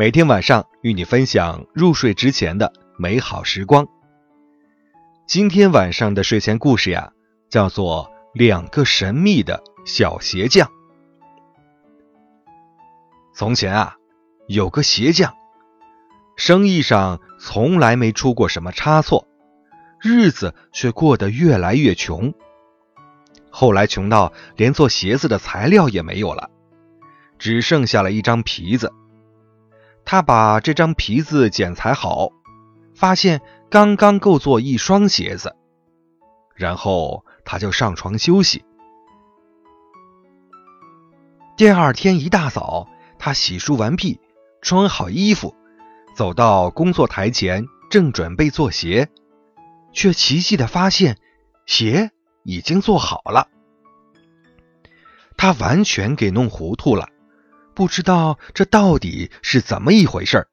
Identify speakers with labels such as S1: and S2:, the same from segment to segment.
S1: 每天晚上与你分享入睡之前的美好时光。今天晚上的睡前故事呀，叫做《两个神秘的小鞋匠》。从前啊，有个鞋匠，生意上从来没出过什么差错，日子却过得越来越穷。后来穷到连做鞋子的材料也没有了，只剩下了一张皮子。他把这张皮子剪裁好，发现刚刚够做一双鞋子，然后他就上床休息。第二天一大早，他洗漱完毕，穿好衣服，走到工作台前，正准备做鞋，却奇迹的发现，鞋已经做好了。他完全给弄糊涂了。不知道这到底是怎么一回事儿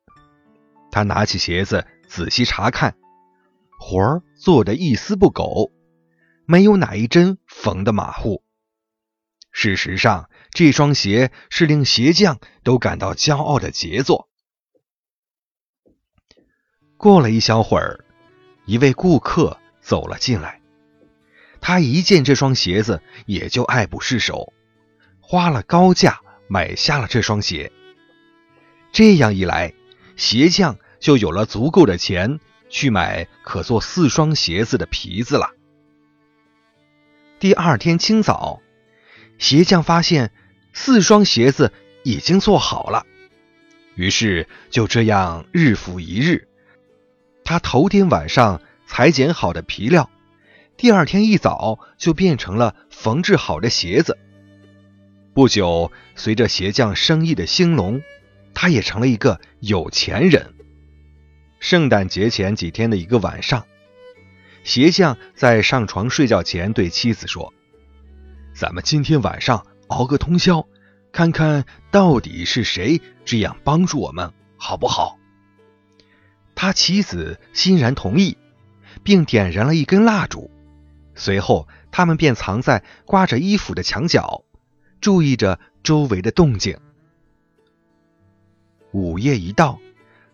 S1: 他拿起鞋子仔细查看，活儿做的一丝不苟，没有哪一针缝的马虎。事实上，这双鞋是令鞋匠都感到骄傲的杰作。过了一小会儿，一位顾客走了进来，他一见这双鞋子，也就爱不释手，花了高价。买下了这双鞋，这样一来，鞋匠就有了足够的钱去买可做四双鞋子的皮子了。第二天清早，鞋匠发现四双鞋子已经做好了，于是就这样日复一日，他头天晚上裁剪好的皮料，第二天一早就变成了缝制好的鞋子。不久，随着鞋匠生意的兴隆，他也成了一个有钱人。圣诞节前几天的一个晚上，鞋匠在上床睡觉前对妻子说：“咱们今天晚上熬个通宵，看看到底是谁这样帮助我们，好不好？”他妻子欣然同意，并点燃了一根蜡烛。随后，他们便藏在挂着衣服的墙角。注意着周围的动静。午夜一到，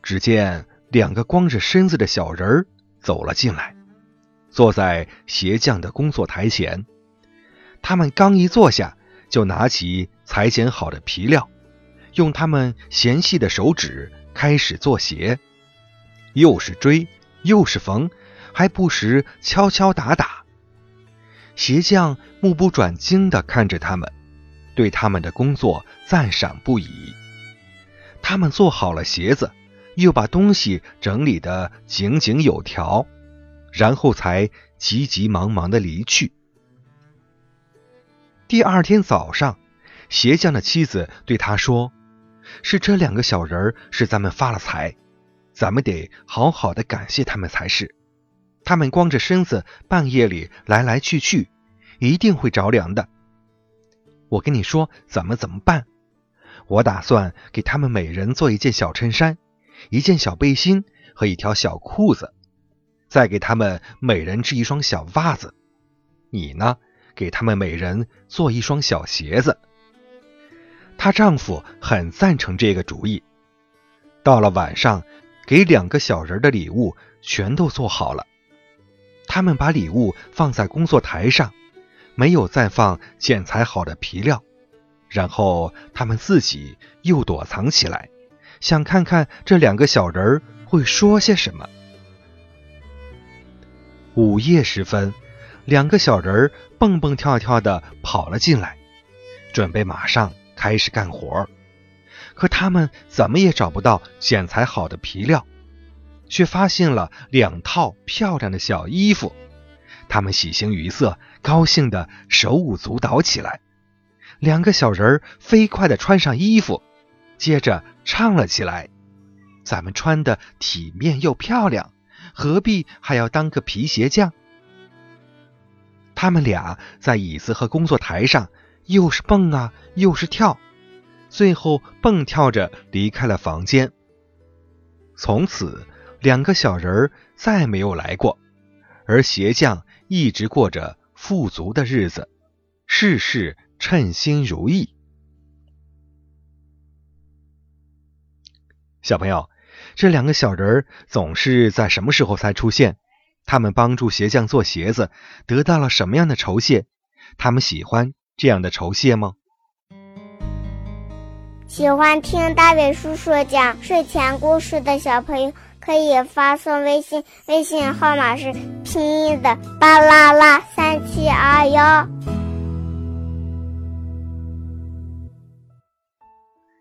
S1: 只见两个光着身子的小人儿走了进来，坐在鞋匠的工作台前。他们刚一坐下，就拿起裁剪好的皮料，用他们纤细的手指开始做鞋，又是锥，又是缝，还不时敲敲打打。鞋匠目不转睛地看着他们。对他们的工作赞赏不已。他们做好了鞋子，又把东西整理得井井有条，然后才急急忙忙的离去。第二天早上，鞋匠的妻子对他说：“是这两个小人儿使咱们发了财，咱们得好好的感谢他们才是。他们光着身子半夜里来来去去，一定会着凉的。”我跟你说怎么怎么办？我打算给他们每人做一件小衬衫、一件小背心和一条小裤子，再给他们每人织一双小袜子。你呢，给他们每人做一双小鞋子。她丈夫很赞成这个主意。到了晚上，给两个小人的礼物全都做好了。他们把礼物放在工作台上。没有再放剪裁好的皮料，然后他们自己又躲藏起来，想看看这两个小人儿会说些什么。午夜时分，两个小人儿蹦蹦跳跳的跑了进来，准备马上开始干活。可他们怎么也找不到剪裁好的皮料，却发现了两套漂亮的小衣服。他们喜形于色，高兴的手舞足蹈起来。两个小人儿飞快地穿上衣服，接着唱了起来：“咱们穿的体面又漂亮，何必还要当个皮鞋匠？”他们俩在椅子和工作台上又是蹦啊，又是跳，最后蹦跳着离开了房间。从此，两个小人儿再没有来过，而鞋匠一直过着富足的日子，事事称心如意。小朋友，这两个小人儿总是在什么时候才出现？他们帮助鞋匠做鞋子，得到了什么样的酬谢？他们喜欢这样的酬谢吗？
S2: 喜欢听大伟叔叔讲睡前故事的小朋友，可以发送微信，微信号码是拼音的巴啦啦三七二幺。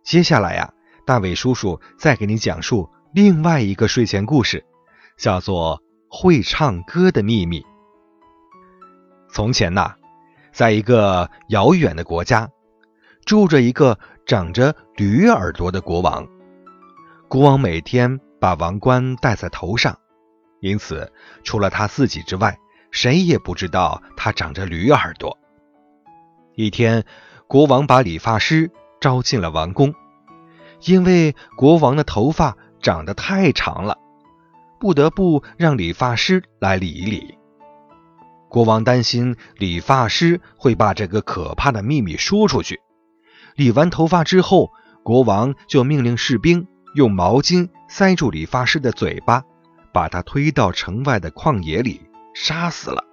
S1: 接下来呀，大伟叔叔再给你讲述另外一个睡前故事，叫做。会唱歌的秘密。从前呐，在一个遥远的国家，住着一个长着驴耳朵的国王。国王每天把王冠戴在头上，因此除了他自己之外，谁也不知道他长着驴耳朵。一天，国王把理发师招进了王宫，因为国王的头发长得太长了。不得不让理发师来理一理。国王担心理发师会把这个可怕的秘密说出去。理完头发之后，国王就命令士兵用毛巾塞住理发师的嘴巴，把他推到城外的旷野里杀死了。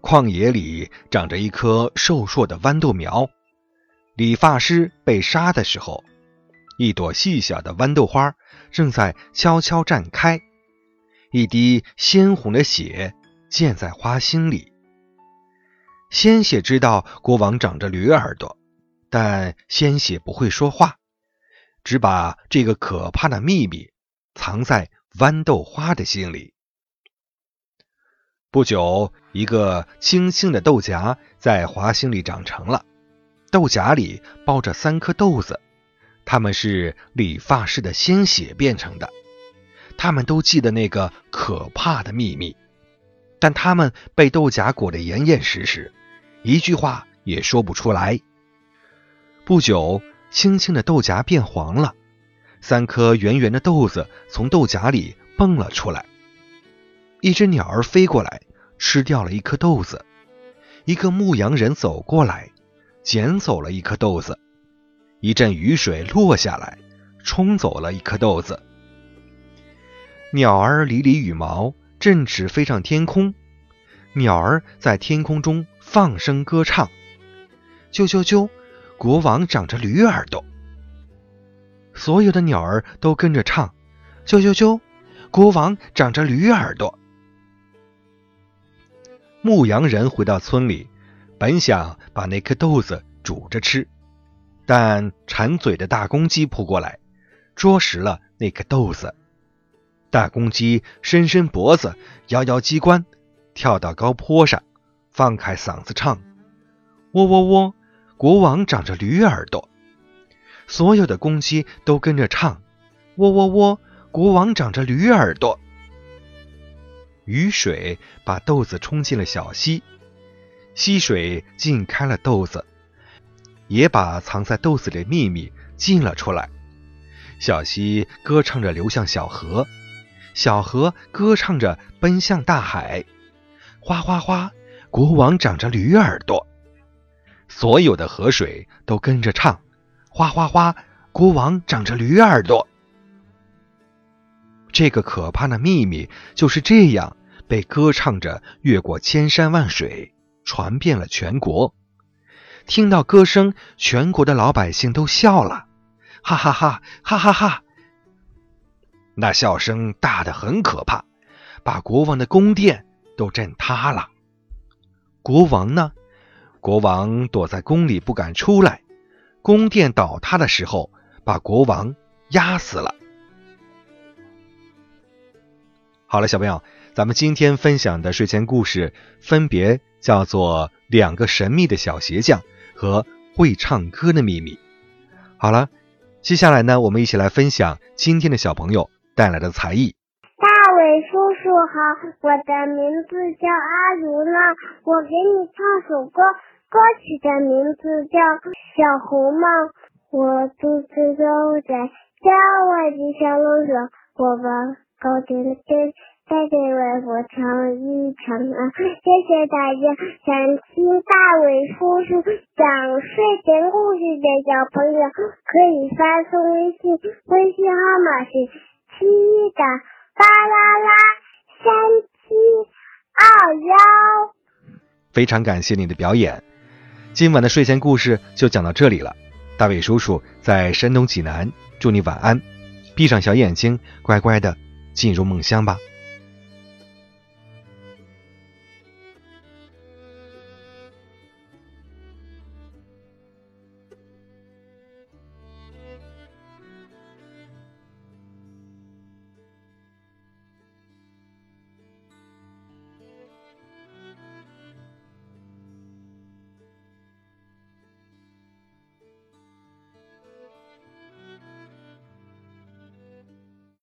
S1: 旷野里长着一棵瘦硕的豌豆苗，理发师被杀的时候。一朵细小的豌豆花正在悄悄绽开，一滴鲜红的血溅在花心里。鲜血知道国王长着驴耳朵，但鲜血不会说话，只把这个可怕的秘密藏在豌豆花的心里。不久，一个青青的豆荚在花心里长成了，豆荚里包着三颗豆子。它们是理发师的鲜血变成的，他们都记得那个可怕的秘密，但他们被豆荚裹得严严实实，一句话也说不出来。不久，青青的豆荚变黄了，三颗圆圆的豆子从豆荚里蹦了出来。一只鸟儿飞过来，吃掉了一颗豆子。一个牧羊人走过来，捡走了一颗豆子。一阵雨水落下来，冲走了一颗豆子。鸟儿理理羽毛，振翅飞上天空。鸟儿在天空中放声歌唱：“啾啾啾，国王长着驴耳朵。”所有的鸟儿都跟着唱：“啾啾啾，国王长着驴耳朵。”牧羊人回到村里，本想把那颗豆子煮着吃。但馋嘴的大公鸡扑过来，啄食了那颗豆子。大公鸡伸伸脖子，摇摇鸡冠，跳到高坡上，放开嗓子唱：“喔喔喔，国王长着驴耳朵。”所有的公鸡都跟着唱：“喔喔喔，国王长着驴耳朵。”雨水把豆子冲进了小溪，溪水浸开了豆子。也把藏在豆子里的秘密浸了出来。小溪歌唱着流向小河，小河歌唱着奔向大海。哗哗哗，国王长着驴耳朵。所有的河水都跟着唱：哗哗哗，国王长着驴耳朵。这个可怕的秘密就是这样被歌唱着越过千山万水，传遍了全国。听到歌声，全国的老百姓都笑了，哈哈哈，哈哈哈！那笑声大得很可怕，把国王的宫殿都震塌了。国王呢？国王躲在宫里不敢出来。宫殿倒塌的时候，把国王压死了。好了，小朋友，咱们今天分享的睡前故事分别叫做《两个神秘的小鞋匠》。和会唱歌的秘密。好了，接下来呢，我们一起来分享今天的小朋友带来的才艺。
S2: 大伟叔叔好，我的名字叫阿如呢，我给你唱首歌，歌曲的名字叫《小红帽》。我独自走在郊外的小路上，我把高点的天带给外婆唱一唱啊！谢谢大家，想听大伟叔叔讲睡前故事的小朋友可以发送微信，微信号码是七的。巴啦啦，三七二幺。
S1: 非常感谢你的表演，今晚的睡前故事就讲到这里了。大伟叔叔在山东济南，祝你晚安，闭上小眼睛，乖乖的进入梦乡吧。